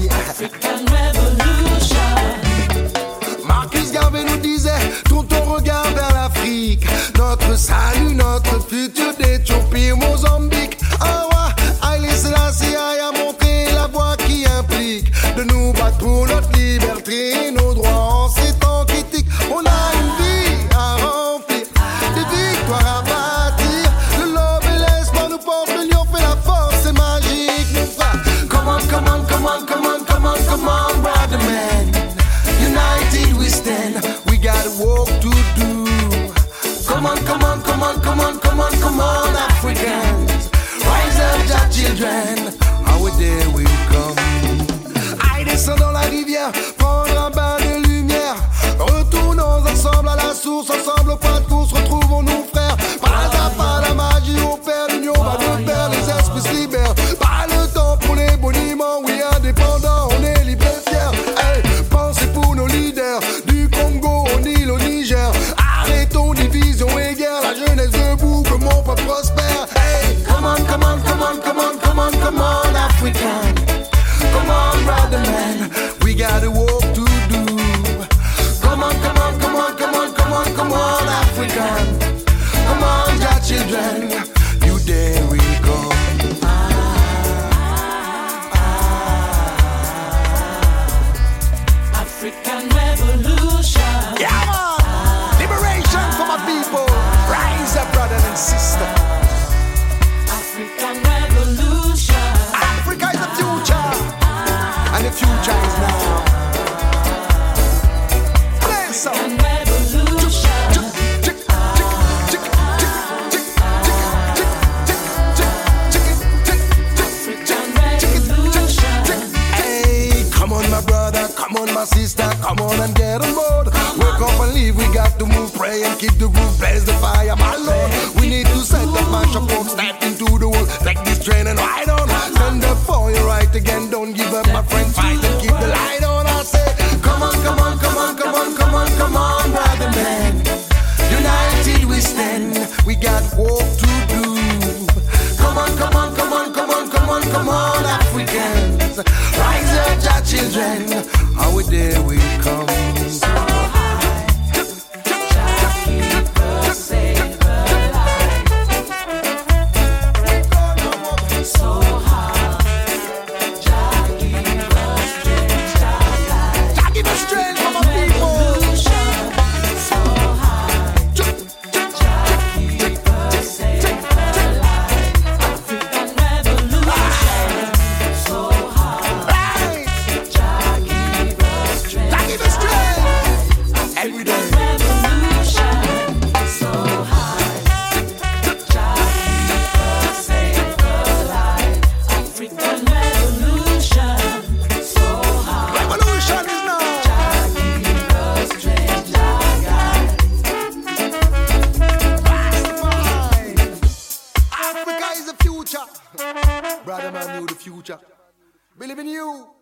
African Revolution. Africans. Rise up, your children. Our day will come. Aïe, descends dans la rivière, prendre un bain de lumière. Retournons ensemble à la source, ensemble African Revolution. Come on, my brother, come on, my sister, come on and get on board. Wake up and leave, we got to move, pray and keep the groove, blaze the fire, my lord. We need to set up, mash up, step into the world, take this train and ride on. Stand up for your right again, don't give up, my friend, fight and keep the light on. I say, come on, come on, come on, come on, come on, come on, brother man. United we stand, we got work to do. Come on, come on, come on, come on, come on, come on, Africans. Children. Our day will come. Brother man, you the future. Believe in you.